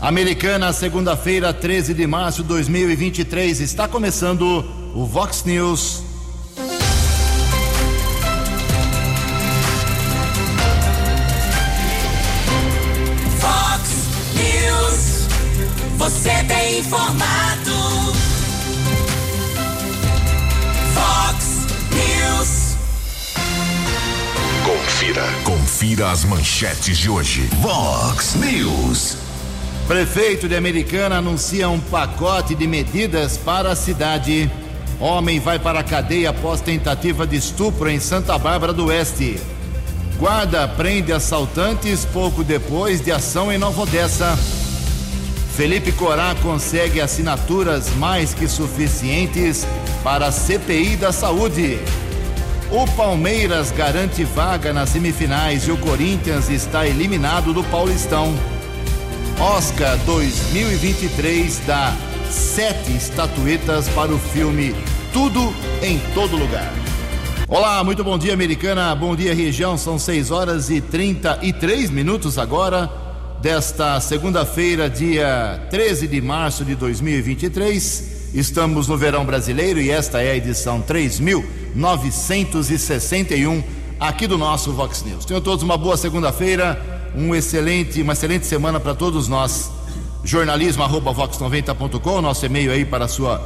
Americana, segunda-feira, 13 de março de 2023. Está começando o Vox News. Vox News. Você tem informado. Vox News. Confira. Confira as manchetes de hoje. Vox News. Prefeito de Americana anuncia um pacote de medidas para a cidade. Homem vai para a cadeia após tentativa de estupro em Santa Bárbara do Oeste. Guarda prende assaltantes pouco depois de ação em Nova Odessa. Felipe Corá consegue assinaturas mais que suficientes para a CPI da Saúde. O Palmeiras garante vaga nas semifinais e o Corinthians está eliminado do Paulistão. Oscar 2023 dá sete estatuetas para o filme Tudo em Todo Lugar. Olá, muito bom dia, americana. Bom dia, região. São 6 horas e 33 minutos agora, desta segunda-feira, dia 13 de março de 2023. Estamos no verão brasileiro e esta é a edição 3961 aqui do nosso Vox News. Tenham todos uma boa segunda-feira um excelente, uma excelente semana para todos nós. Jornalismo@vox90.com, nosso e-mail aí para a sua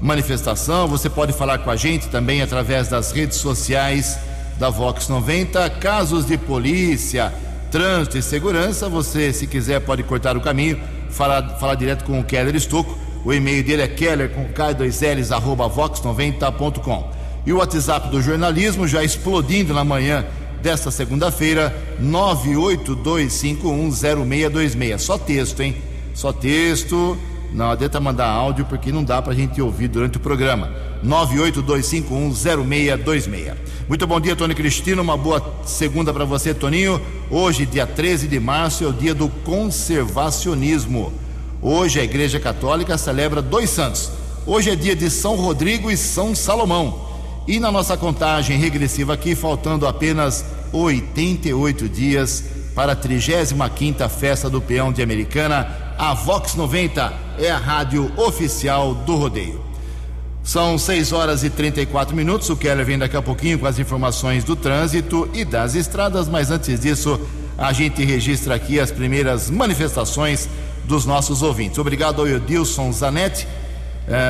manifestação. Você pode falar com a gente também através das redes sociais da Vox 90. Casos de polícia, trânsito e segurança, você, se quiser, pode cortar o caminho, falar, falar direto com o Keller Estocco. O e-mail dele é keller com k2ls arroba vox90.com. E o WhatsApp do jornalismo já explodindo na manhã desta segunda-feira, 982510626. Só texto, hein? Só texto. Não adianta mandar áudio porque não dá para a gente ouvir durante o programa. 982510626. Muito bom dia, Tony Cristino. Uma boa segunda para você, Toninho. Hoje, dia 13 de março, é o dia do conservacionismo. Hoje a Igreja Católica celebra dois santos. Hoje é dia de São Rodrigo e São Salomão. E na nossa contagem regressiva aqui, faltando apenas 88 dias para a 35ª Festa do Peão de Americana, a Vox 90 é a rádio oficial do rodeio. São 6 horas e 34 minutos. O Keller vem daqui a pouquinho com as informações do trânsito e das estradas, mas antes disso, a gente registra aqui as primeiras manifestações dos nossos ouvintes. Obrigado ao Edilson Zanetti,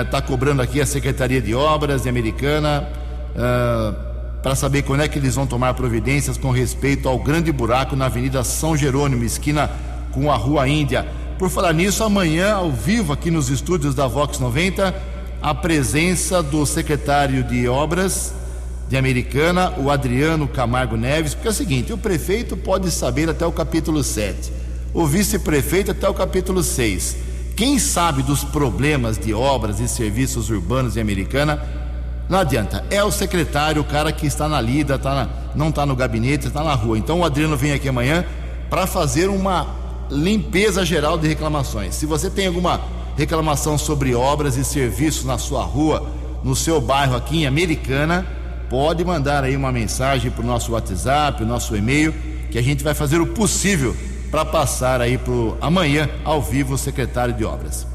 está eh, cobrando aqui a Secretaria de Obras de Americana uh, para saber quando é que eles vão tomar providências com respeito ao grande buraco na Avenida São Jerônimo, esquina com a Rua Índia. Por falar nisso, amanhã, ao vivo, aqui nos estúdios da Vox 90, a presença do secretário de Obras de Americana, o Adriano Camargo Neves, porque é o seguinte: o prefeito pode saber até o capítulo 7, o vice-prefeito até o capítulo 6. Quem sabe dos problemas de obras e serviços urbanos de Americana não adianta, é o secretário, o cara que está na lida, tá na, não está no gabinete, está na rua. Então o Adriano vem aqui amanhã para fazer uma limpeza geral de reclamações. Se você tem alguma reclamação sobre obras e serviços na sua rua, no seu bairro aqui em Americana, pode mandar aí uma mensagem para o nosso WhatsApp, o nosso e-mail, que a gente vai fazer o possível para passar aí para amanhã ao vivo o secretário de obras.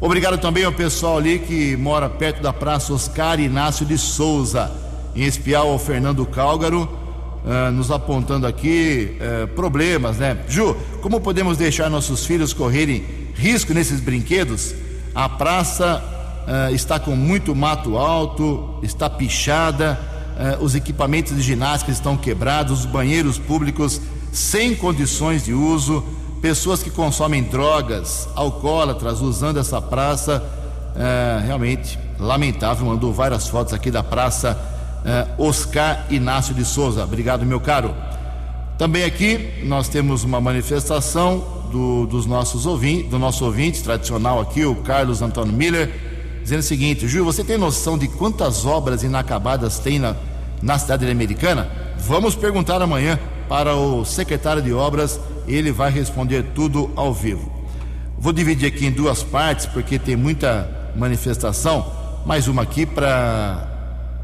Obrigado também ao pessoal ali que mora perto da Praça Oscar Inácio de Souza, em espial ao Fernando Cálgaro, uh, nos apontando aqui uh, problemas, né? Ju, como podemos deixar nossos filhos correrem risco nesses brinquedos? A praça uh, está com muito mato alto, está pichada, os equipamentos de ginástica estão quebrados, os banheiros públicos sem condições de uso pessoas que consomem drogas, alcoólatras, usando essa praça. É, realmente lamentável. Mandou várias fotos aqui da praça é, Oscar Inácio de Souza. Obrigado, meu caro. Também aqui nós temos uma manifestação do, dos nossos ouvintes, do nosso ouvinte tradicional aqui, o Carlos Antônio Miller, dizendo o seguinte: Júlio, você tem noção de quantas obras inacabadas tem na, na cidade americana? Vamos perguntar amanhã para o secretário de obras ele vai responder tudo ao vivo. Vou dividir aqui em duas partes, porque tem muita manifestação. Mais uma aqui para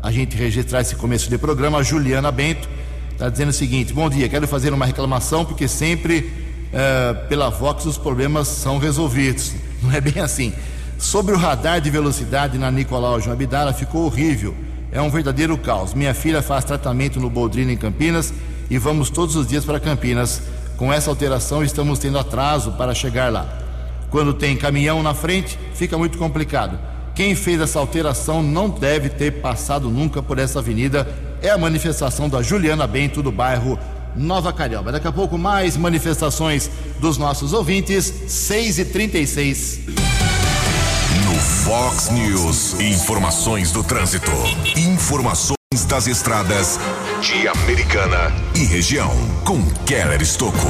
a gente registrar esse começo de programa. A Juliana Bento está dizendo o seguinte: Bom dia, quero fazer uma reclamação, porque sempre eh, pela Vox os problemas são resolvidos. Não é bem assim. Sobre o radar de velocidade na Nicolau João Abdala, ficou horrível. É um verdadeiro caos. Minha filha faz tratamento no Boldrino em Campinas e vamos todos os dias para Campinas. Com essa alteração, estamos tendo atraso para chegar lá. Quando tem caminhão na frente, fica muito complicado. Quem fez essa alteração não deve ter passado nunca por essa avenida. É a manifestação da Juliana Bento do bairro Nova Carioba. Daqui a pouco mais manifestações dos nossos ouvintes, 6 e 36 No Fox News, informações do trânsito. Informações das estradas de Americana e região. Com Keller Estocco.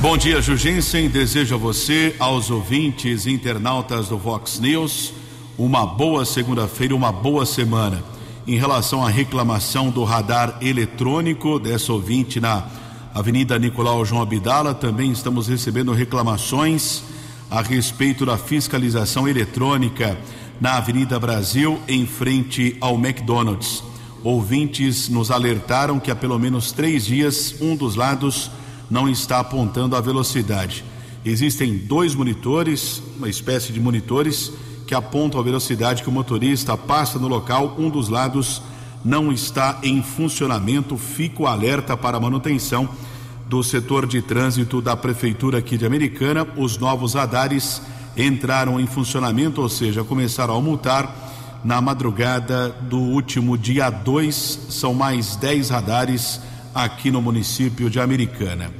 Bom dia, Jugensen. Desejo a você, aos ouvintes internautas do Vox News, uma boa segunda-feira, uma boa semana. Em relação à reclamação do radar eletrônico dessa ouvinte na Avenida Nicolau João Abdala, também estamos recebendo reclamações a respeito da fiscalização eletrônica na Avenida Brasil, em frente ao McDonald's. Ouvintes nos alertaram que há pelo menos três dias um dos lados não está apontando a velocidade. Existem dois monitores, uma espécie de monitores, que apontam a velocidade que o motorista passa no local. Um dos lados não está em funcionamento. Fica o alerta para a manutenção do setor de trânsito da Prefeitura aqui de Americana. Os novos radares entraram em funcionamento, ou seja, começaram a multar na madrugada do último dia 2. São mais 10 radares aqui no município de Americana.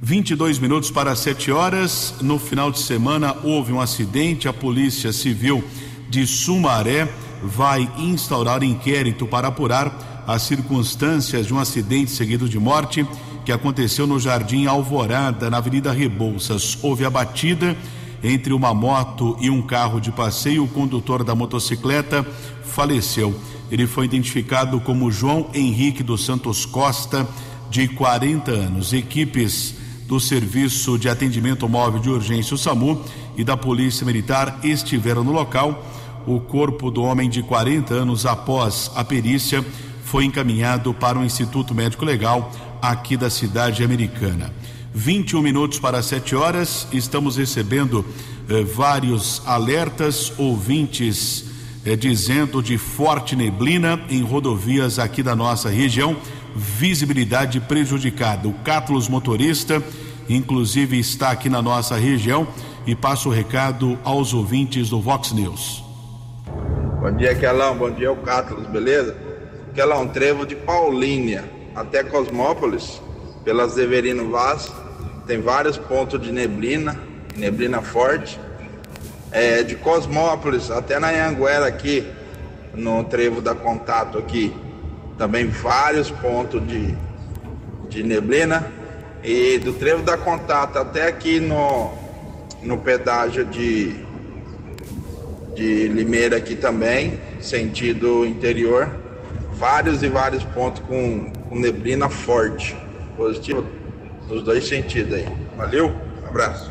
22 minutos para 7 horas. No final de semana houve um acidente. A Polícia Civil de Sumaré vai instaurar inquérito para apurar as circunstâncias de um acidente seguido de morte que aconteceu no Jardim Alvorada, na Avenida Rebouças. Houve a batida entre uma moto e um carro de passeio. O condutor da motocicleta faleceu. Ele foi identificado como João Henrique dos Santos Costa, de 40 anos. Equipes do Serviço de Atendimento Móvel de Urgência, o SAMU, e da Polícia Militar estiveram no local. O corpo do homem de 40 anos, após a perícia, foi encaminhado para o Instituto Médico Legal aqui da cidade americana. 21 minutos para 7 horas, estamos recebendo eh, vários alertas, ouvintes eh, dizendo de forte neblina em rodovias aqui da nossa região, visibilidade prejudicada. O Cátulos motorista, inclusive, está aqui na nossa região e passa o recado aos ouvintes do Vox News. Bom dia, Quelão. Bom dia, o Cátulos, beleza? Quelão, trevo de Paulínia até Cosmópolis, pela Severino Vaz, tem vários pontos de neblina, neblina forte. É, de Cosmópolis até na Anhanguera aqui, no trevo da Contato aqui, também vários pontos de, de neblina. E do trevo da Contato até aqui no, no pedágio de, de Limeira aqui também, sentido interior, vários e vários pontos com, com neblina forte, positivo nos dois sentidos aí. Valeu, abraço.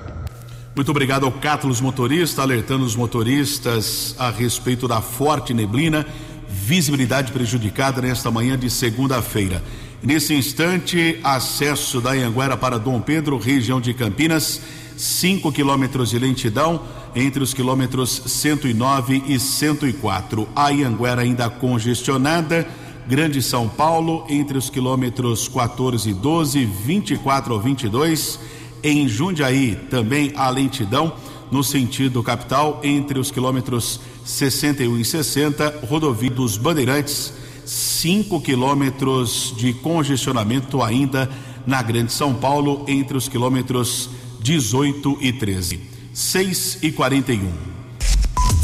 Muito obrigado ao Cátulos Motorista, alertando os motoristas a respeito da forte neblina, visibilidade prejudicada nesta manhã de segunda-feira. Nesse instante, acesso da Anhanguera para Dom Pedro, região de Campinas, 5 quilômetros de lentidão entre os quilômetros 109 e 104. A Anhanguera ainda congestionada. Grande São Paulo, entre os quilômetros 14 e 12, 24 ao 22. Em Jundiaí, também a lentidão no sentido capital, entre os quilômetros 61 e 60, rodovia dos Bandeirantes, 5 quilômetros de congestionamento ainda na Grande São Paulo, entre os quilômetros 18 e 13. 6 e 41.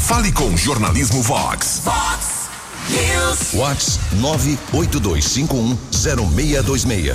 Fale com Jornalismo Vox. Fox Vox 982510626.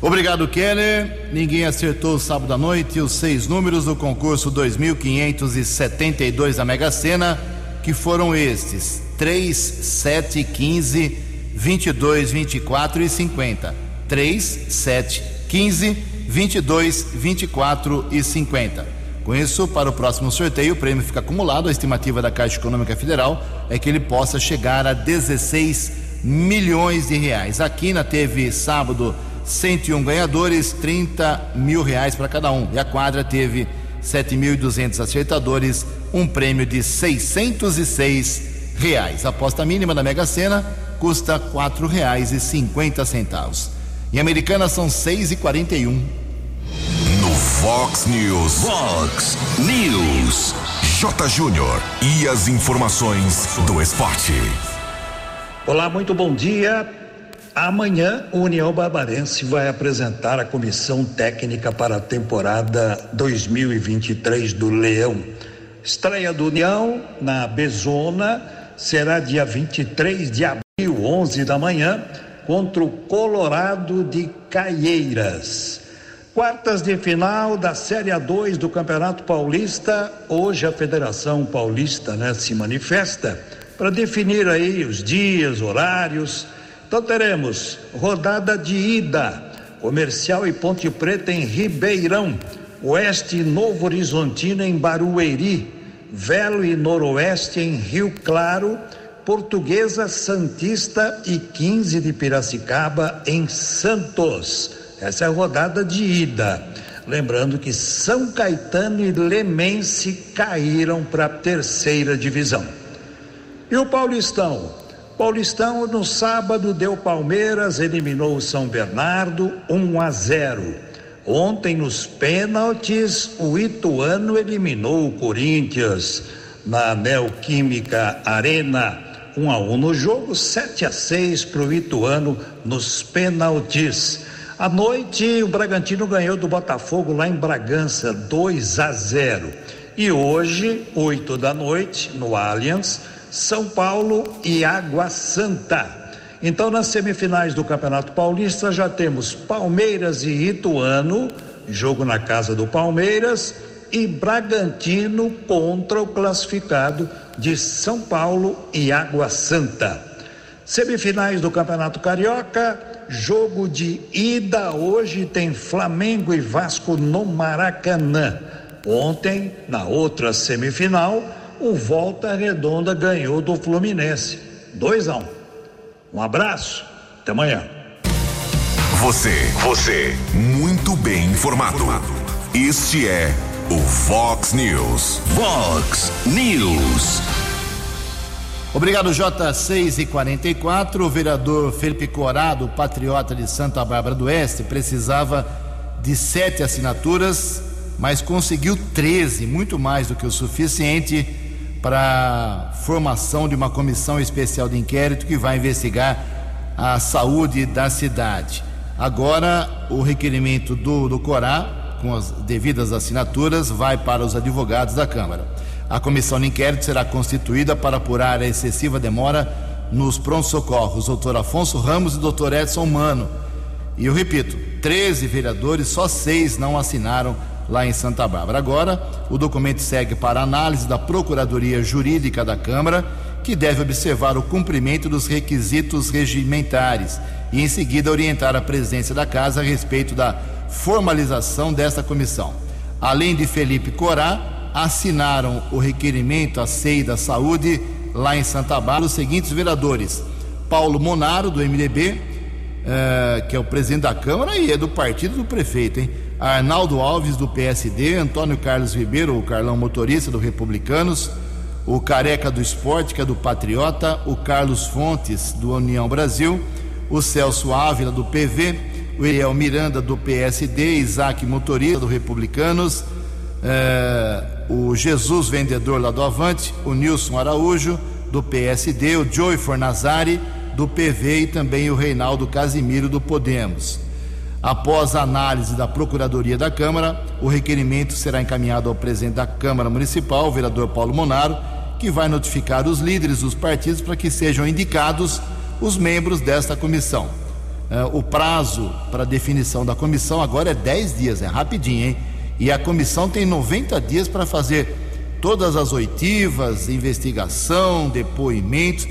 Obrigado, Keller. Ninguém acertou sábado à noite os seis números do concurso 2572 da Mega Sena, que foram estes: 3, 7, 15, 22, 24 e 50. 3, 7, 15, 22, 24 e 50. Com isso, para o próximo sorteio, o prêmio fica acumulado. A estimativa da Caixa Econômica Federal é que ele possa chegar a 16 milhões de reais. A Quina teve sábado 101 ganhadores, 30 mil reais para cada um. E a quadra teve 7.200 acertadores, um prêmio de 606 reais. A aposta mínima da Mega Sena custa cinquenta centavos. Em Americana são 6 41 No Fox News. Fox News. J. Júnior. E as informações do esporte. Olá, muito bom dia. Amanhã, o União Barbarense vai apresentar a comissão técnica para a temporada 2023 do Leão. Estreia do União na Bezona será dia 23 de abril, 11 da manhã, contra o Colorado de Caieiras. Quartas de final da Série A2 do Campeonato Paulista. Hoje a Federação Paulista né, se manifesta para definir aí os dias, horários. Então teremos rodada de ida, Comercial e Ponte Preta em Ribeirão, Oeste e Novo Horizontino em Barueri, Velo e Noroeste em Rio Claro, Portuguesa Santista e 15 de Piracicaba em Santos. Essa é a rodada de ida. Lembrando que São Caetano e Lemense caíram para a terceira divisão. E o Paulistão? Paulistão no sábado deu Palmeiras, eliminou o São Bernardo 1 a 0. Ontem nos pênaltis o Ituano eliminou o Corinthians na Neoquímica Arena 1 a 1 no jogo, 7 a 6 para o Ituano nos pênaltis. À noite, o Bragantino ganhou do Botafogo lá em Bragança, 2 a 0. E hoje, 8 da noite, no Allianz, São Paulo e Água Santa. Então, nas semifinais do Campeonato Paulista, já temos Palmeiras e Ituano, jogo na casa do Palmeiras, e Bragantino contra o classificado de São Paulo e Água Santa. Semifinais do Campeonato Carioca, jogo de ida hoje tem Flamengo e Vasco no Maracanã. Ontem, na outra semifinal, o Volta Redonda ganhou do Fluminense. 2 a 1. Um. um abraço, até amanhã. Você, você, muito bem informado. Este é o Fox News. Fox News. Obrigado, J6 e 44. O vereador Felipe Corado, patriota de Santa Bárbara do Oeste, precisava de sete assinaturas, mas conseguiu 13, muito mais do que o suficiente para a formação de uma comissão especial de inquérito que vai investigar a saúde da cidade. Agora, o requerimento do, do Corá, com as devidas assinaturas, vai para os advogados da Câmara. A comissão de inquérito será constituída para apurar a excessiva demora nos prontos-socorros, doutor Afonso Ramos e doutor Edson Mano. E eu repito, 13 vereadores, só seis não assinaram lá em Santa Bárbara. Agora, o documento segue para análise da Procuradoria Jurídica da Câmara, que deve observar o cumprimento dos requisitos regimentares e, em seguida, orientar a presidência da Casa a respeito da formalização desta comissão. Além de Felipe Corá, assinaram o requerimento à SEI da Saúde lá em Santa Bárbara os seguintes vereadores: Paulo Monaro, do MDB, eh, que é o presidente da Câmara e é do partido do prefeito, hein? Arnaldo Alves, do PSD, Antônio Carlos Ribeiro, o Carlão Motorista, do Republicanos, o Careca do Esporte, que é do Patriota, o Carlos Fontes, do União Brasil, o Celso Ávila, do PV, o Eliel Miranda, do PSD, Isaac Motorista, do Republicanos, eh, o Jesus Vendedor, lá do Avante, o Nilson Araújo, do PSD, o Joey Fornazari, do PV e também o Reinaldo Casimiro, do Podemos. Após a análise da Procuradoria da Câmara, o requerimento será encaminhado ao presidente da Câmara Municipal, o vereador Paulo Monaro, que vai notificar os líderes dos partidos para que sejam indicados os membros desta comissão. Uh, o prazo para definição da comissão agora é 10 dias, é rapidinho, hein? E a comissão tem 90 dias para fazer todas as oitivas, investigação, depoimentos,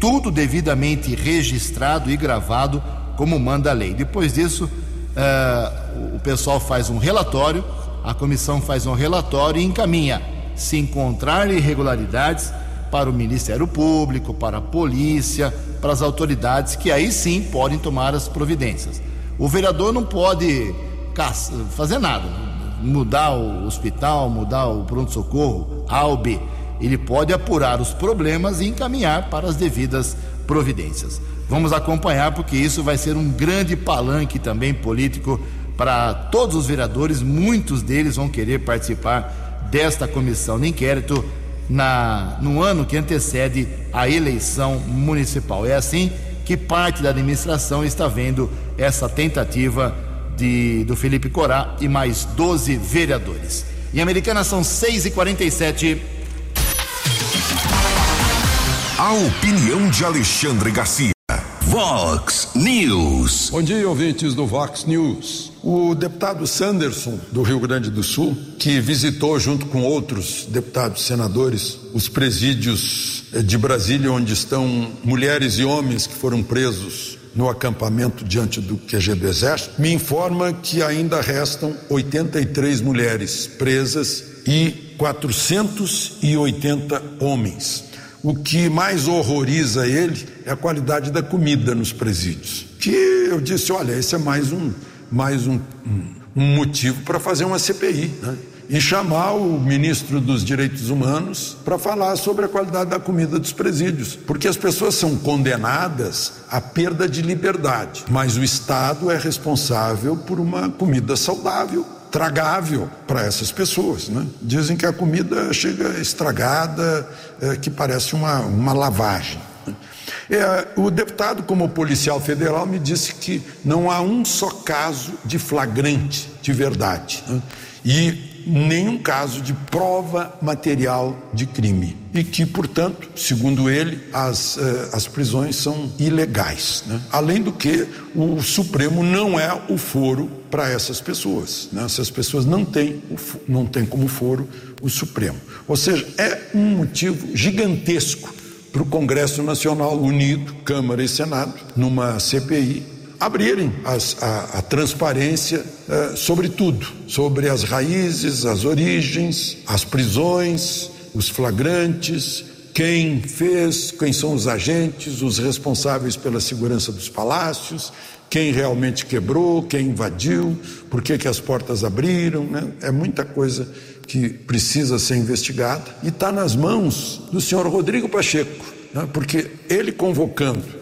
tudo devidamente registrado e gravado como manda a lei. Depois disso, uh, o pessoal faz um relatório, a comissão faz um relatório e encaminha. Se encontrar irregularidades para o Ministério Público, para a polícia, para as autoridades que aí sim podem tomar as providências. O vereador não pode fazer nada, mudar o hospital, mudar o pronto-socorro, ALB. Ele pode apurar os problemas e encaminhar para as devidas providências. Vamos acompanhar, porque isso vai ser um grande palanque também político para todos os vereadores. Muitos deles vão querer participar desta comissão de inquérito na, no ano que antecede a eleição municipal. É assim que parte da administração está vendo essa tentativa de, do Felipe Corá e mais 12 vereadores. Em Americana são 6 e 47 A opinião de Alexandre Garcia. Vox News. Bom dia, ouvintes do Vox News. O deputado Sanderson, do Rio Grande do Sul, que visitou junto com outros deputados senadores os presídios de Brasília, onde estão mulheres e homens que foram presos no acampamento diante do QG do Exército, me informa que ainda restam 83 mulheres presas e 480 homens. O que mais horroriza ele é a qualidade da comida nos presídios. Que eu disse, olha, esse é mais um, mais um, um motivo para fazer uma CPI, né? E chamar o ministro dos Direitos Humanos para falar sobre a qualidade da comida dos presídios, porque as pessoas são condenadas à perda de liberdade, mas o Estado é responsável por uma comida saudável, tragável para essas pessoas. Né? Dizem que a comida chega estragada, é, que parece uma, uma lavagem. É, o deputado, como policial federal, me disse que não há um só caso de flagrante de verdade. Né? E nenhum caso de prova material de crime e que, portanto, segundo ele, as, eh, as prisões são ilegais. Né? Além do que, o Supremo não é o foro para essas pessoas. Né? Essas pessoas não têm, não têm como foro o Supremo. Ou seja, é um motivo gigantesco para o Congresso Nacional unido, Câmara e Senado, numa CPI, abrirem as, a, a, transparência uh, sobre tudo, sobre as raízes, as origens, as prisões, os flagrantes, quem fez, quem são os agentes, os responsáveis pela segurança dos palácios, quem realmente quebrou, quem invadiu, por que, que as portas abriram, né? é muita coisa que precisa ser investigada e está nas mãos do senhor Rodrigo Pacheco, né? porque ele convocando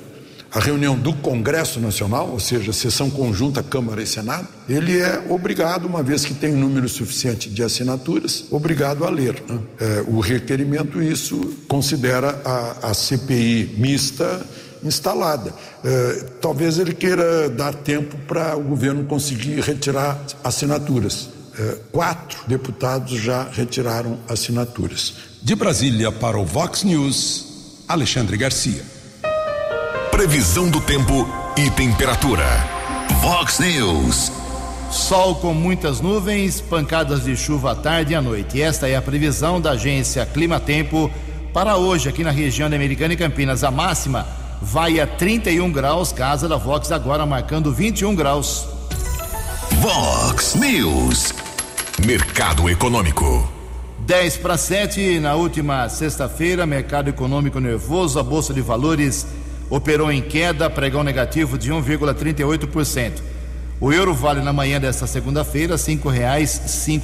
a reunião do Congresso Nacional, ou seja, sessão conjunta Câmara e Senado, ele é obrigado, uma vez que tem um número suficiente de assinaturas, obrigado a ler né? é, o requerimento. Isso considera a, a CPI mista instalada. É, talvez ele queira dar tempo para o governo conseguir retirar assinaturas. É, quatro deputados já retiraram assinaturas. De Brasília para o Vox News, Alexandre Garcia. Previsão do tempo e temperatura. Vox News. Sol com muitas nuvens, pancadas de chuva à tarde e à noite. Esta é a previsão da agência Clima Tempo para hoje aqui na região da Americana e Campinas. A máxima vai a 31 graus, casa da Vox agora marcando 21 graus. Vox News. Mercado Econômico. 10 para 7 na última sexta-feira, mercado econômico nervoso, a bolsa de valores operou em queda, pregão negativo de 1,38%. O euro vale na manhã desta segunda-feira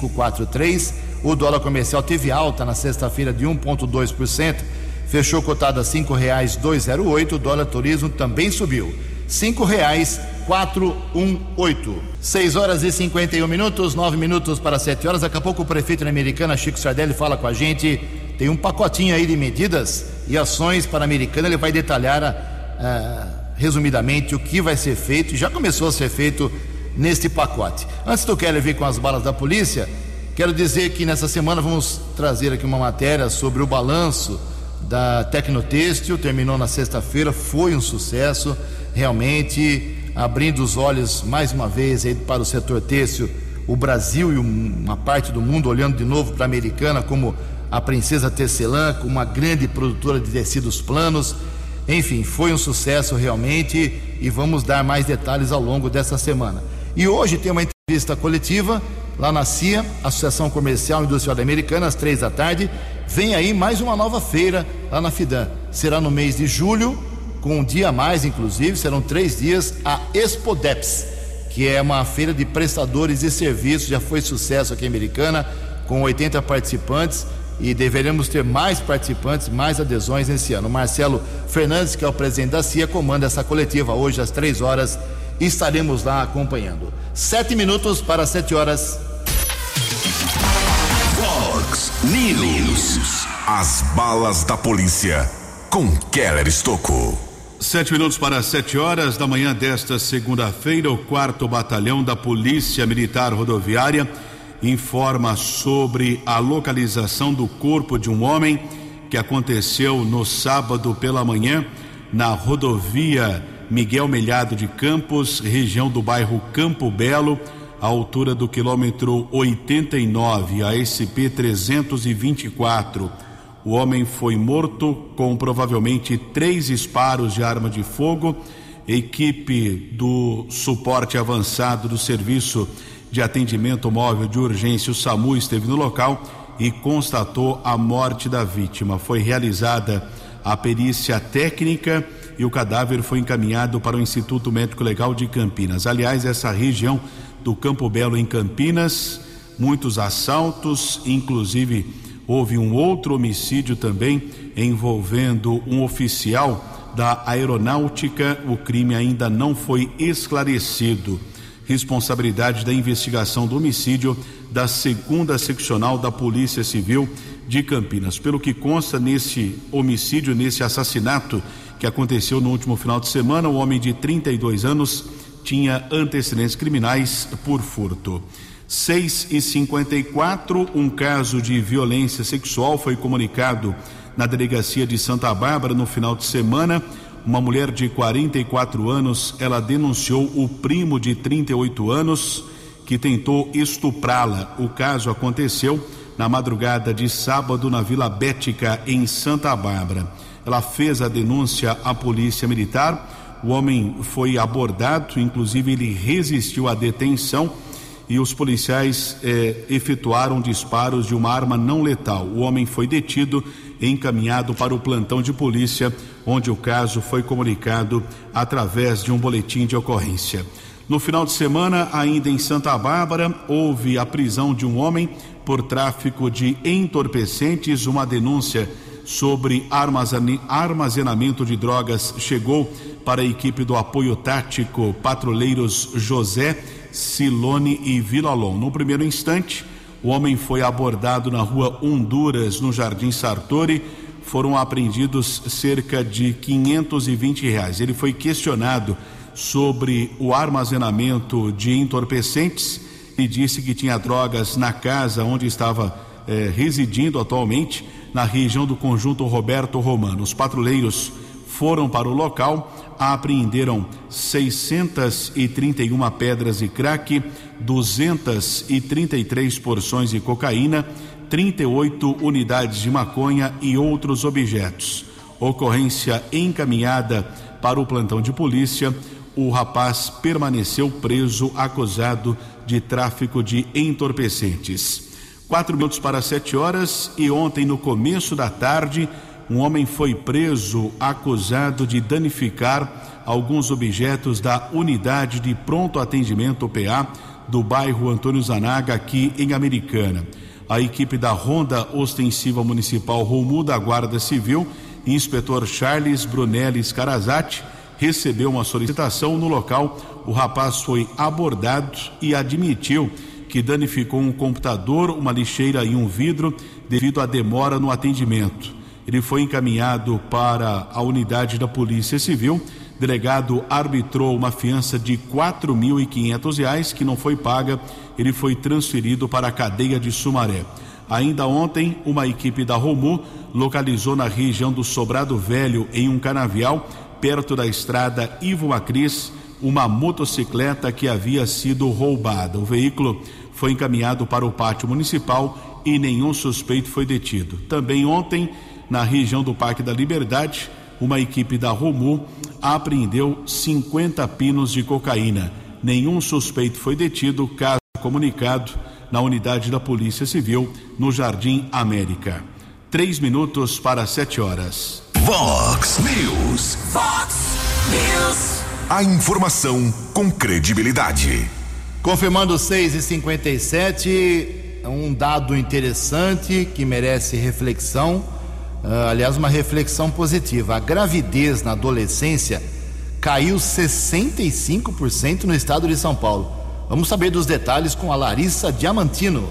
quatro três. O dólar comercial teve alta na sexta-feira de 1,2%, fechou cotado a zero oito. O dólar turismo também subiu um oito. Seis horas e 51 minutos, nove minutos para sete horas. Daqui a pouco o prefeito da Americana Chico Sardelli fala com a gente. Tem um pacotinho aí de medidas e ações para a Americana. Ele vai detalhar a ah, resumidamente o que vai ser feito, já começou a ser feito neste pacote. Antes do Keller vir com as balas da polícia, quero dizer que nessa semana vamos trazer aqui uma matéria sobre o balanço da Tecnotêxtil, terminou na sexta-feira, foi um sucesso, realmente abrindo os olhos mais uma vez aí para o setor têxtil, o Brasil e uma parte do mundo olhando de novo para a americana como a princesa tecelã, como uma grande produtora de tecidos planos enfim, foi um sucesso realmente e vamos dar mais detalhes ao longo dessa semana. E hoje tem uma entrevista coletiva lá na CIA, Associação Comercial e Industrial Americana, às três da tarde. Vem aí mais uma nova feira lá na Fidan. Será no mês de julho, com um dia a mais, inclusive, serão três dias, a Expodeps, que é uma feira de prestadores de serviços, já foi sucesso aqui em Americana, com 80 participantes e deveremos ter mais participantes, mais adesões nesse ano. Marcelo Fernandes, que é o presidente da CIA, comanda essa coletiva hoje às três horas. Estaremos lá acompanhando. Sete minutos para sete horas. Fox News. As balas da polícia com Keller Estocou. Sete minutos para sete horas da manhã desta segunda-feira, o quarto batalhão da Polícia Militar Rodoviária informa sobre a localização do corpo de um homem que aconteceu no sábado pela manhã na rodovia Miguel Melhado de Campos, região do bairro Campo Belo, à altura do quilômetro 89, a SP 324. O homem foi morto com provavelmente três disparos de arma de fogo. Equipe do suporte avançado do serviço de atendimento móvel de urgência, o SAMU, esteve no local e constatou a morte da vítima. Foi realizada a perícia técnica e o cadáver foi encaminhado para o Instituto Médico Legal de Campinas. Aliás, essa região do Campo Belo em Campinas, muitos assaltos, inclusive houve um outro homicídio também envolvendo um oficial da aeronáutica. O crime ainda não foi esclarecido responsabilidade da investigação do homicídio da segunda seccional da Polícia Civil de Campinas. Pelo que consta nesse homicídio, nesse assassinato que aconteceu no último final de semana, o homem de 32 anos tinha antecedentes criminais por furto. 6 e 54 um caso de violência sexual foi comunicado na delegacia de Santa Bárbara no final de semana uma mulher de 44 anos, ela denunciou o primo de 38 anos que tentou estuprá-la. O caso aconteceu na madrugada de sábado na Vila Bética, em Santa Bárbara. Ela fez a denúncia à Polícia Militar. O homem foi abordado, inclusive ele resistiu à detenção e os policiais eh, efetuaram disparos de uma arma não letal. O homem foi detido encaminhado para o plantão de polícia, onde o caso foi comunicado através de um boletim de ocorrência. No final de semana, ainda em Santa Bárbara, houve a prisão de um homem por tráfico de entorpecentes. Uma denúncia sobre armazenamento de drogas chegou para a equipe do apoio tático Patrulheiros José, Silone e Vilalon. No primeiro instante, o homem foi abordado na rua Honduras, no Jardim Sartori. Foram apreendidos cerca de 520 reais. Ele foi questionado sobre o armazenamento de entorpecentes e disse que tinha drogas na casa onde estava eh, residindo atualmente, na região do conjunto Roberto Romano. Os patrulheiros foram para o local apreenderam 631 pedras de crack, 233 porções de cocaína, 38 unidades de maconha e outros objetos. Ocorrência encaminhada para o plantão de polícia. O rapaz permaneceu preso, acusado de tráfico de entorpecentes. Quatro minutos para sete horas e ontem, no começo da tarde, um homem foi preso acusado de danificar alguns objetos da unidade de pronto atendimento PA do bairro Antônio Zanaga, aqui em Americana. A equipe da Ronda Ostensiva Municipal Romu da Guarda Civil, inspetor Charles Brunelli Scarazati, recebeu uma solicitação no local. O rapaz foi abordado e admitiu que danificou um computador, uma lixeira e um vidro devido à demora no atendimento. Ele foi encaminhado para a unidade da Polícia Civil. Delegado arbitrou uma fiança de quatro mil e quinhentos reais que não foi paga. Ele foi transferido para a cadeia de Sumaré. Ainda ontem, uma equipe da Romu localizou na região do Sobrado Velho, em um canavial, perto da estrada Ivo Macris, uma motocicleta que havia sido roubada. O veículo foi encaminhado para o pátio municipal e nenhum suspeito foi detido. Também ontem, na região do Parque da Liberdade, uma equipe da Romu apreendeu 50 pinos de cocaína. Nenhum suspeito foi detido, caso comunicado na unidade da Polícia Civil no Jardim América. Três minutos para sete horas. Vox News. Fox News. A informação com credibilidade. Confirmando 6 e 57 um dado interessante que merece reflexão. Uh, aliás, uma reflexão positiva. A gravidez na adolescência caiu 65% no estado de São Paulo. Vamos saber dos detalhes com a Larissa Diamantino.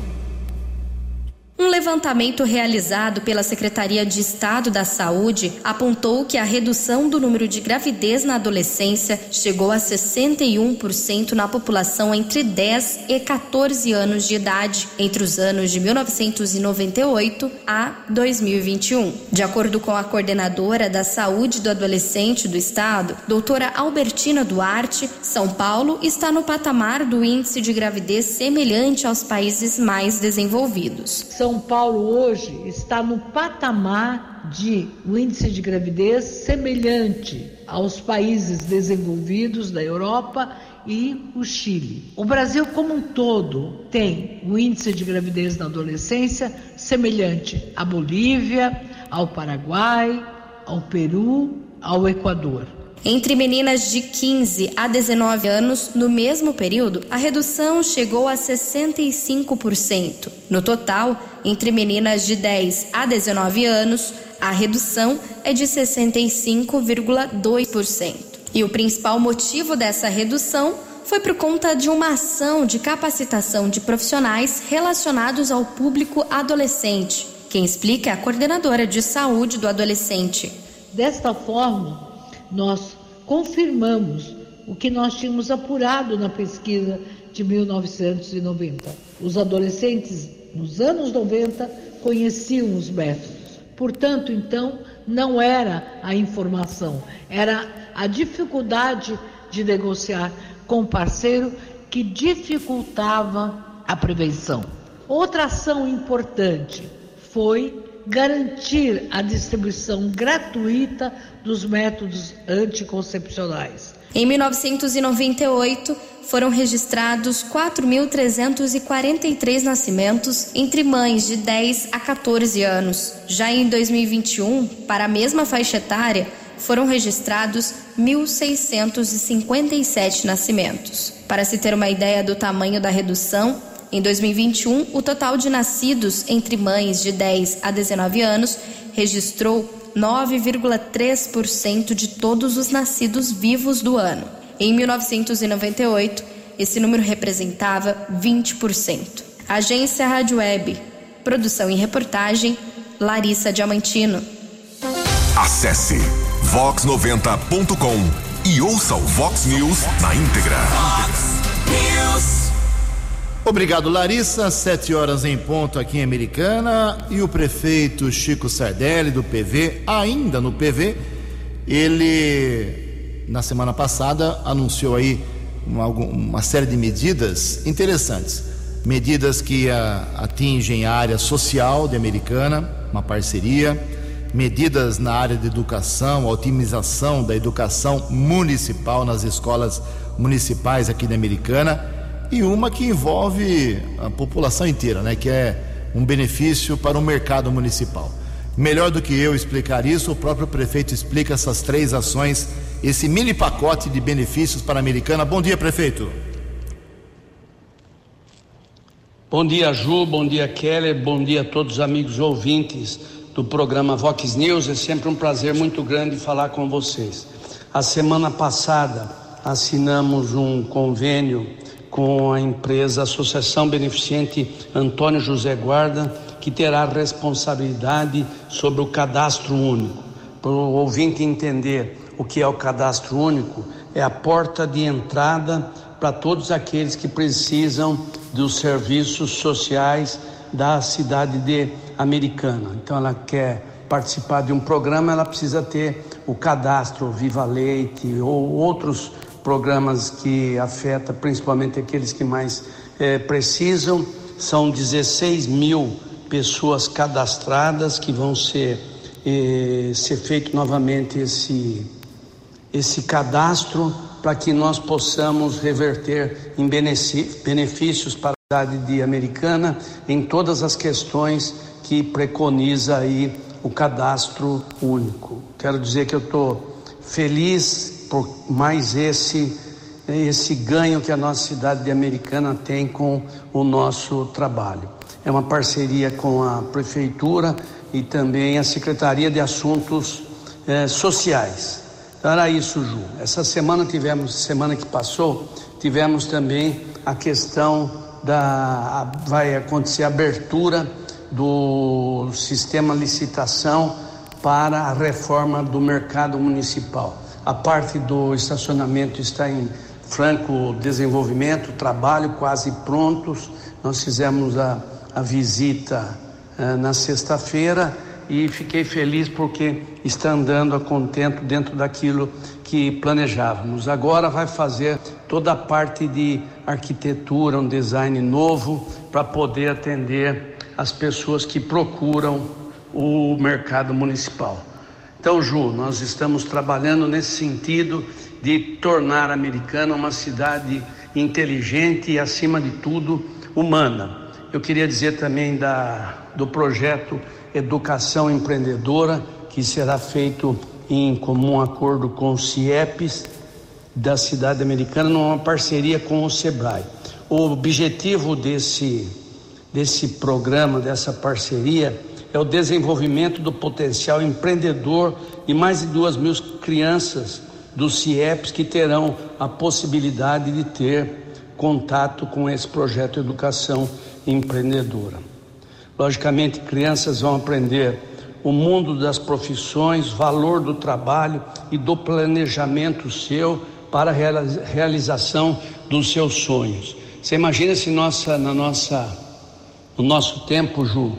Um levantamento realizado pela Secretaria de Estado da Saúde apontou que a redução do número de gravidez na adolescência chegou a 61% na população entre 10 e 14 anos de idade, entre os anos de 1998 a 2021. De acordo com a coordenadora da Saúde do Adolescente do Estado, doutora Albertina Duarte, São Paulo está no patamar do índice de gravidez semelhante aos países mais desenvolvidos. São são Paulo hoje está no patamar de um índice de gravidez semelhante aos países desenvolvidos da Europa e o Chile. O Brasil como um todo tem um índice de gravidez na adolescência semelhante à Bolívia, ao Paraguai, ao Peru, ao Equador. Entre meninas de 15 a 19 anos, no mesmo período, a redução chegou a 65%. No total, entre meninas de 10 a 19 anos, a redução é de 65,2%. E o principal motivo dessa redução foi por conta de uma ação de capacitação de profissionais relacionados ao público adolescente. Quem explica é a coordenadora de saúde do adolescente. Desta forma, nós confirmamos o que nós tínhamos apurado na pesquisa de 1990. Os adolescentes nos anos 90 conheciam os métodos. Portanto, então, não era a informação, era a dificuldade de negociar com o parceiro que dificultava a prevenção. Outra ação importante foi garantir a distribuição gratuita dos métodos anticoncepcionais. Em 1998, foram registrados 4.343 nascimentos entre mães de 10 a 14 anos. Já em 2021, para a mesma faixa etária, foram registrados 1.657 nascimentos. Para se ter uma ideia do tamanho da redução, em 2021, o total de nascidos entre mães de 10 a 19 anos registrou 9,3% de todos os nascidos vivos do ano. Em 1998, esse número representava 20%. Agência Rádio Web. Produção e reportagem Larissa Diamantino. Acesse vox90.com e ouça o Vox News na íntegra. Obrigado, Larissa. Sete horas em ponto aqui em Americana. E o prefeito Chico Sardelli, do PV, ainda no PV, ele, na semana passada, anunciou aí uma, uma série de medidas interessantes. Medidas que a, atingem a área social de Americana, uma parceria. Medidas na área de educação, otimização da educação municipal nas escolas municipais aqui da Americana e uma que envolve a população inteira, né? Que é um benefício para o mercado municipal. Melhor do que eu explicar isso, o próprio prefeito explica essas três ações, esse mini pacote de benefícios para a Americana. Bom dia, prefeito. Bom dia, Ju, bom dia, Keller, bom dia a todos os amigos ouvintes do programa Vox News. É sempre um prazer muito grande falar com vocês. A semana passada assinamos um convênio com a empresa Associação Beneficente Antônio José Guarda, que terá responsabilidade sobre o cadastro único. Para o ouvinte entender o que é o cadastro único, é a porta de entrada para todos aqueles que precisam dos serviços sociais da cidade de Americana. Então, ela quer participar de um programa, ela precisa ter o cadastro Viva Leite ou outros programas que afetam principalmente aqueles que mais é, precisam. São 16 mil pessoas cadastradas que vão ser, é, ser feito novamente esse, esse cadastro para que nós possamos reverter em benefícios para a cidade de Americana em todas as questões que preconiza aí o cadastro único. Quero dizer que eu estou feliz mais esse esse ganho que a nossa cidade de Americana tem com o nosso trabalho. É uma parceria com a prefeitura e também a Secretaria de Assuntos eh, Sociais. Então era isso, Ju. Essa semana tivemos, semana que passou, tivemos também a questão da vai acontecer a abertura do sistema licitação para a reforma do mercado municipal. A parte do estacionamento está em franco desenvolvimento, trabalho quase prontos. Nós fizemos a, a visita eh, na sexta-feira e fiquei feliz porque está andando a contento dentro daquilo que planejávamos. Agora vai fazer toda a parte de arquitetura, um design novo para poder atender as pessoas que procuram o mercado municipal. Então, Ju, nós estamos trabalhando nesse sentido de tornar a Americana uma cidade inteligente e, acima de tudo, humana. Eu queria dizer também da, do projeto Educação Empreendedora, que será feito em comum acordo com o CIEPS da cidade americana, numa parceria com o SEBRAE. O objetivo desse, desse programa, dessa parceria, é o desenvolvimento do potencial empreendedor e mais de duas mil crianças dos CIEPs que terão a possibilidade de ter contato com esse projeto educação empreendedora. Logicamente, crianças vão aprender o mundo das profissões, valor do trabalho e do planejamento seu para a realização dos seus sonhos. Você imagina se nossa, na nossa, no nosso tempo, Ju,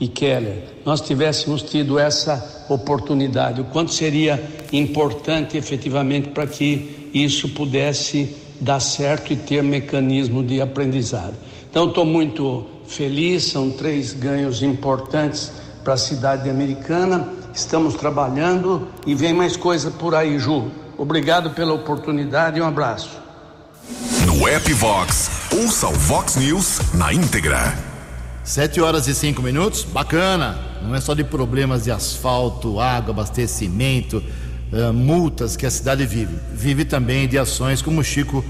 e Keller, nós tivéssemos tido essa oportunidade, o quanto seria importante efetivamente para que isso pudesse dar certo e ter mecanismo de aprendizado. Então, estou muito feliz, são três ganhos importantes para a cidade americana. Estamos trabalhando e vem mais coisa por aí, Ju. Obrigado pela oportunidade e um abraço. No app Vox, ouça o Vox News na íntegra. Sete horas e cinco minutos, bacana. Não é só de problemas de asfalto, água, abastecimento, uh, multas que a cidade vive. Vive também de ações como o Chico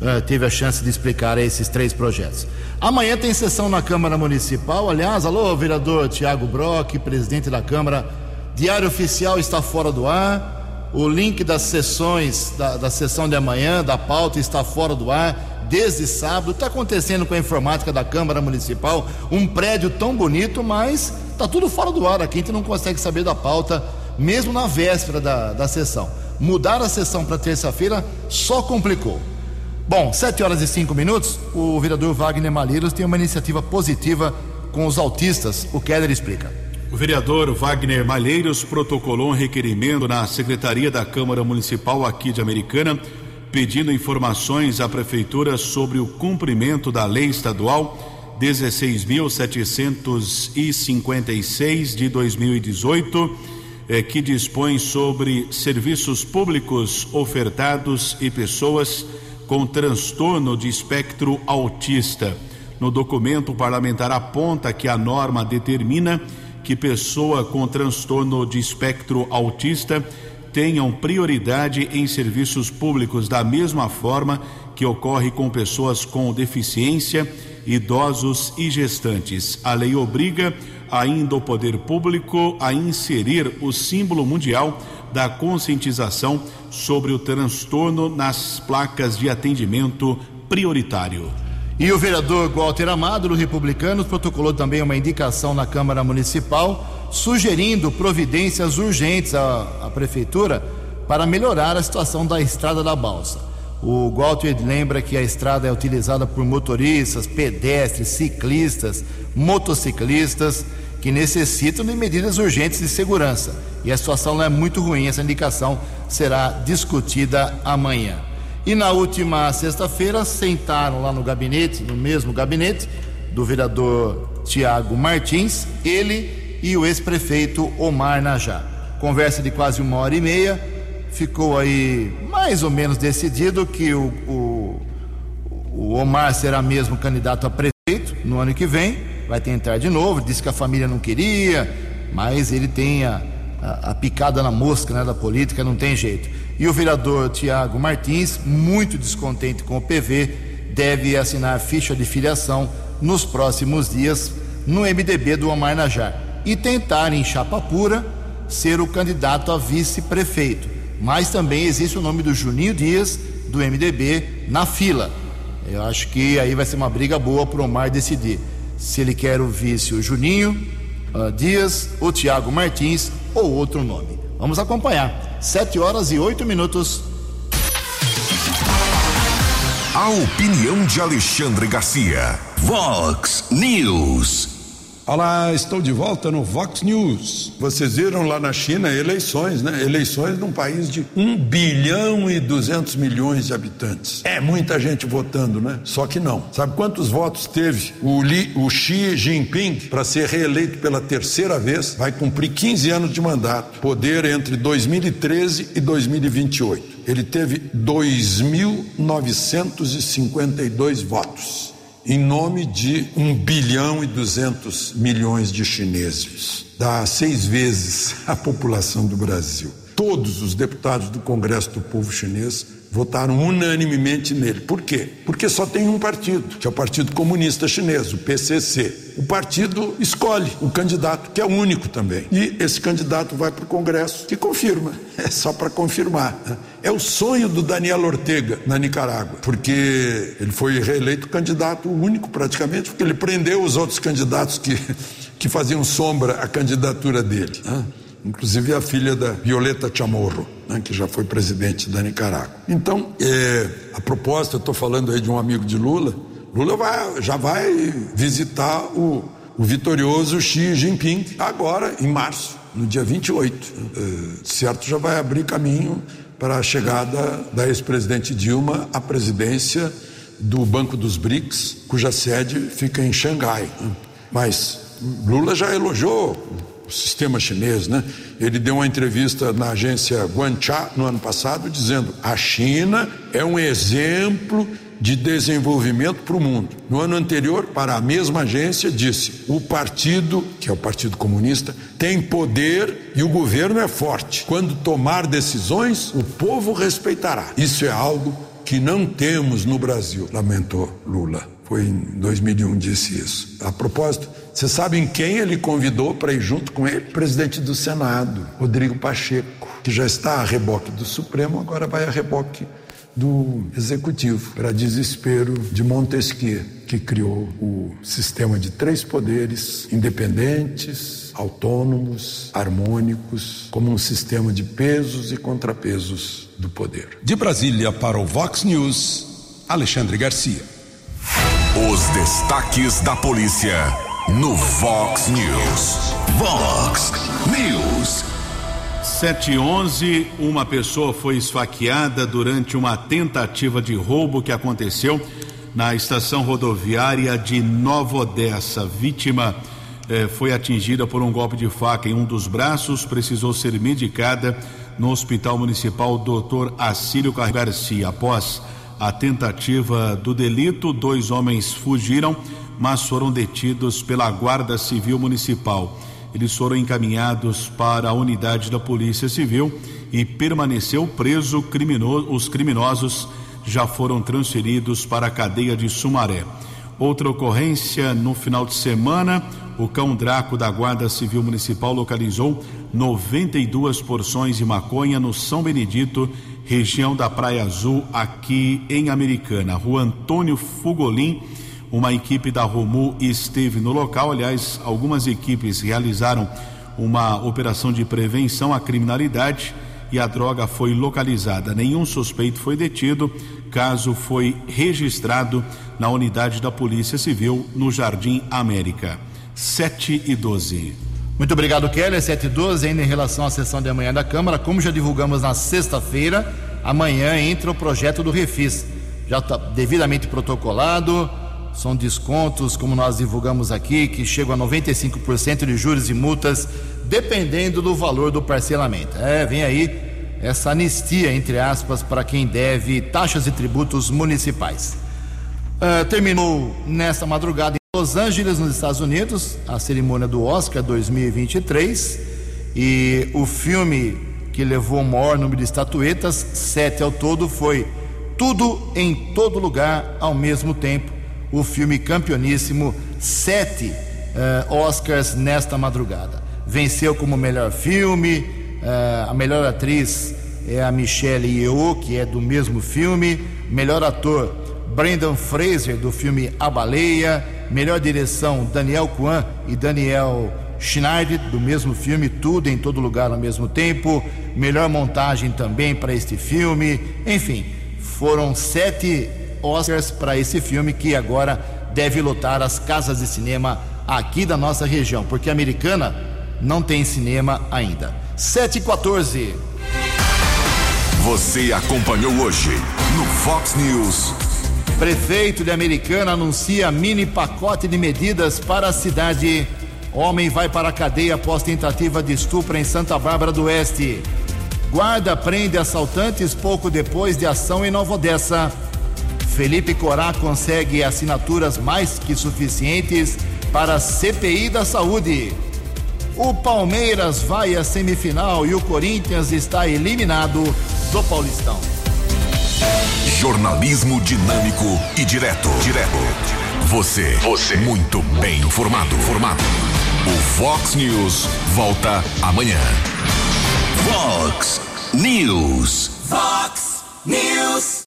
uh, teve a chance de explicar esses três projetos. Amanhã tem sessão na Câmara Municipal. Aliás, alô, vereador Tiago Brock, presidente da Câmara. Diário Oficial está fora do ar. O link das sessões, da, da sessão de amanhã, da pauta, está fora do ar desde sábado. Está acontecendo com a informática da Câmara Municipal, um prédio tão bonito, mas está tudo fora do ar aqui, a gente não consegue saber da pauta, mesmo na véspera da, da sessão. Mudar a sessão para terça-feira só complicou. Bom, 7 horas e 5 minutos, o vereador Wagner Malheiros tem uma iniciativa positiva com os autistas. O Keller explica. O vereador Wagner Malheiros protocolou um requerimento na Secretaria da Câmara Municipal aqui de Americana pedindo informações à Prefeitura sobre o cumprimento da Lei Estadual 16.756 de 2018, eh, que dispõe sobre serviços públicos ofertados e pessoas com transtorno de espectro autista. No documento, o parlamentar aponta que a norma determina que pessoa com transtorno de espectro autista tenham prioridade em serviços públicos, da mesma forma que ocorre com pessoas com deficiência, idosos e gestantes. A lei obriga ainda o poder público a inserir o símbolo mundial da conscientização sobre o transtorno nas placas de atendimento prioritário. E o vereador Walter Amado, do Republicanos, protocolou também uma indicação na Câmara Municipal sugerindo providências urgentes à, à prefeitura para melhorar a situação da estrada da balsa. O Walter lembra que a estrada é utilizada por motoristas, pedestres, ciclistas, motociclistas que necessitam de medidas urgentes de segurança. E a situação não é muito ruim, essa indicação será discutida amanhã. E na última sexta-feira sentaram lá no gabinete, no mesmo gabinete, do vereador Tiago Martins, ele e o ex-prefeito Omar Najá. Conversa de quase uma hora e meia, ficou aí mais ou menos decidido que o, o, o Omar será mesmo candidato a prefeito no ano que vem, vai tentar de novo, disse que a família não queria, mas ele tem a, a, a picada na mosca né, da política, não tem jeito. E o vereador Tiago Martins, muito descontente com o PV, deve assinar ficha de filiação nos próximos dias no MDB do Omar Najar e tentar, em chapa pura, ser o candidato a vice-prefeito. Mas também existe o nome do Juninho Dias, do MDB, na fila. Eu acho que aí vai ser uma briga boa para o Omar decidir se ele quer o vice o Juninho uh, Dias, o Tiago Martins ou outro nome. Vamos acompanhar. Sete horas e oito minutos. A opinião de Alexandre Garcia. Vox News. Olá, estou de volta no Vox News. Vocês viram lá na China eleições, né? Eleições num país de 1 bilhão e 200 milhões de habitantes. É muita gente votando, né? Só que não. Sabe quantos votos teve o, Li, o Xi Jinping para ser reeleito pela terceira vez? Vai cumprir 15 anos de mandato. Poder entre 2013 e 2028. Ele teve 2.952 votos em nome de 1 bilhão e 200 milhões de chineses. Dá seis vezes a população do Brasil. Todos os deputados do Congresso do Povo Chinês votaram unanimemente nele. Por quê? Porque só tem um partido, que é o Partido Comunista Chinês, o PCC. O partido escolhe o candidato, que é único também. E esse candidato vai para o Congresso, que confirma. É só para confirmar. Né? É o sonho do Daniel Ortega na Nicarágua, porque ele foi reeleito candidato único praticamente, porque ele prendeu os outros candidatos que, que faziam sombra à candidatura dele. Né? inclusive a filha da Violeta Chamorro, né, que já foi presidente da Nicarágua. Então, é, a proposta, estou falando aí de um amigo de Lula, Lula vai, já vai visitar o, o vitorioso Xi Jinping agora, em março, no dia 28. É, certo, já vai abrir caminho para a chegada da ex-presidente Dilma à presidência do Banco dos BRICS, cuja sede fica em Xangai. Mas Lula já elogiou o sistema chinês, né? Ele deu uma entrevista na agência Guancha no ano passado dizendo: a China é um exemplo de desenvolvimento para o mundo. No ano anterior, para a mesma agência, disse: o partido, que é o Partido Comunista, tem poder e o governo é forte. Quando tomar decisões, o povo respeitará. Isso é algo que não temos no Brasil, lamentou Lula. Foi em 2001 disse isso. A propósito, vocês sabem quem ele convidou para ir junto com ele? O presidente do Senado, Rodrigo Pacheco, que já está a reboque do Supremo, agora vai a reboque do Executivo, para desespero de Montesquieu, que criou o sistema de três poderes independentes, autônomos, harmônicos, como um sistema de pesos e contrapesos do poder. De Brasília para o Vox News, Alexandre Garcia. Os destaques da polícia no Vox News. Vox News. 711, uma pessoa foi esfaqueada durante uma tentativa de roubo que aconteceu na estação rodoviária de Nova Odessa. Vítima eh, foi atingida por um golpe de faca em um dos braços, precisou ser medicada no Hospital Municipal Dr. Acílio Garcia. Após a tentativa do delito, dois homens fugiram mas foram detidos pela Guarda Civil Municipal. Eles foram encaminhados para a unidade da Polícia Civil e permaneceu preso. Criminoso, os criminosos já foram transferidos para a cadeia de Sumaré. Outra ocorrência no final de semana, o cão Draco da Guarda Civil Municipal localizou 92 porções de maconha no São Benedito, região da Praia Azul, aqui em Americana. Rua Antônio Fugolin uma equipe da Romu esteve no local. Aliás, algumas equipes realizaram uma operação de prevenção à criminalidade e a droga foi localizada. Nenhum suspeito foi detido. Caso foi registrado na unidade da Polícia Civil no Jardim América. 7 e 12. Muito obrigado, Kelly. 7 e 12, ainda em relação à sessão de amanhã da Câmara. Como já divulgamos na sexta-feira, amanhã entra o projeto do Refis. Já está devidamente protocolado são descontos, como nós divulgamos aqui, que chegam a 95% de juros e multas, dependendo do valor do parcelamento. É, vem aí essa anistia, entre aspas, para quem deve taxas e tributos municipais. Uh, terminou nesta madrugada em Los Angeles, nos Estados Unidos, a cerimônia do Oscar 2023 e o filme que levou o maior número de estatuetas, sete ao todo, foi Tudo em Todo Lugar ao mesmo tempo, o filme campeoníssimo, sete uh, Oscars nesta madrugada. Venceu como melhor filme, uh, a melhor atriz é a Michelle Yeoh, que é do mesmo filme, melhor ator Brendan Fraser do filme A Baleia, melhor direção Daniel Kwan e Daniel Schneider do mesmo filme, tudo em todo lugar ao mesmo tempo, melhor montagem também para este filme, enfim, foram sete Oscars para esse filme que agora deve lotar as casas de cinema aqui da nossa região, porque a americana não tem cinema ainda. 7 e 14. Você acompanhou hoje no Fox News. Prefeito de Americana anuncia mini pacote de medidas para a cidade. Homem vai para a cadeia após tentativa de estupro em Santa Bárbara do Oeste. Guarda prende assaltantes pouco depois de ação em Nova Odessa. Felipe Corá consegue assinaturas mais que suficientes para a CPI da Saúde. O Palmeiras vai à semifinal e o Corinthians está eliminado do Paulistão. Jornalismo dinâmico e direto. Direto. Você. Você. Muito bem informado. Formado. O Fox News volta amanhã. Fox News. Fox News.